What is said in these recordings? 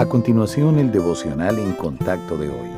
A continuación, el devocional en contacto de hoy.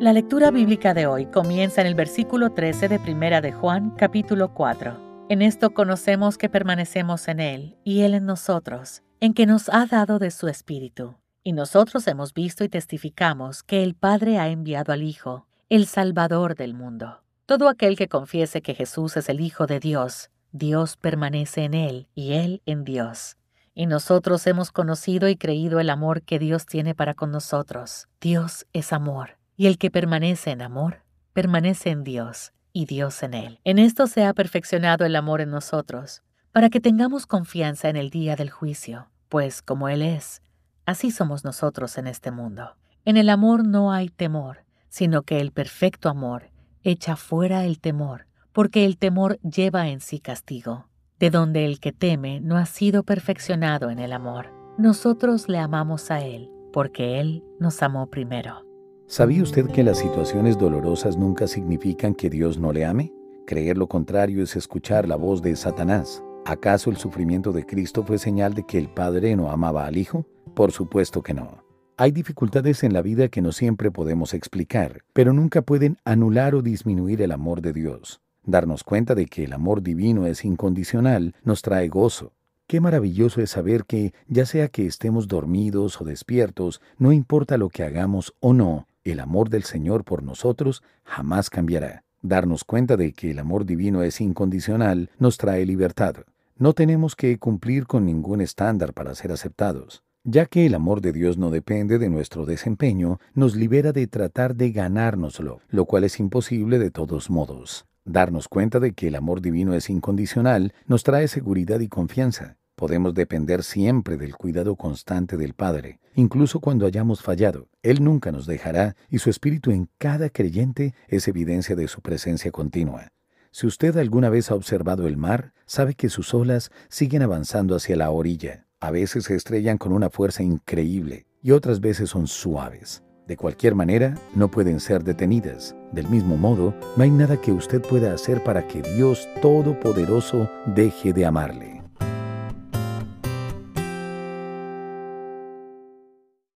La lectura bíblica de hoy comienza en el versículo 13 de Primera de Juan, capítulo 4. En esto conocemos que permanecemos en Él y Él en nosotros, en que nos ha dado de su Espíritu. Y nosotros hemos visto y testificamos que el Padre ha enviado al Hijo, el Salvador del mundo. Todo aquel que confiese que Jesús es el Hijo de Dios, Dios permanece en Él y Él en Dios. Y nosotros hemos conocido y creído el amor que Dios tiene para con nosotros. Dios es amor, y el que permanece en amor, permanece en Dios, y Dios en él. En esto se ha perfeccionado el amor en nosotros, para que tengamos confianza en el día del juicio, pues como Él es, así somos nosotros en este mundo. En el amor no hay temor, sino que el perfecto amor echa fuera el temor, porque el temor lleva en sí castigo de donde el que teme no ha sido perfeccionado en el amor. Nosotros le amamos a Él, porque Él nos amó primero. ¿Sabía usted que las situaciones dolorosas nunca significan que Dios no le ame? Creer lo contrario es escuchar la voz de Satanás. ¿Acaso el sufrimiento de Cristo fue señal de que el Padre no amaba al Hijo? Por supuesto que no. Hay dificultades en la vida que no siempre podemos explicar, pero nunca pueden anular o disminuir el amor de Dios. Darnos cuenta de que el amor divino es incondicional nos trae gozo. Qué maravilloso es saber que, ya sea que estemos dormidos o despiertos, no importa lo que hagamos o no, el amor del Señor por nosotros jamás cambiará. Darnos cuenta de que el amor divino es incondicional nos trae libertad. No tenemos que cumplir con ningún estándar para ser aceptados. Ya que el amor de Dios no depende de nuestro desempeño, nos libera de tratar de ganárnoslo, lo cual es imposible de todos modos. Darnos cuenta de que el amor divino es incondicional nos trae seguridad y confianza. Podemos depender siempre del cuidado constante del Padre, incluso cuando hayamos fallado. Él nunca nos dejará y su espíritu en cada creyente es evidencia de su presencia continua. Si usted alguna vez ha observado el mar, sabe que sus olas siguen avanzando hacia la orilla. A veces se estrellan con una fuerza increíble y otras veces son suaves. De cualquier manera, no pueden ser detenidas. Del mismo modo, no hay nada que usted pueda hacer para que Dios Todopoderoso deje de amarle.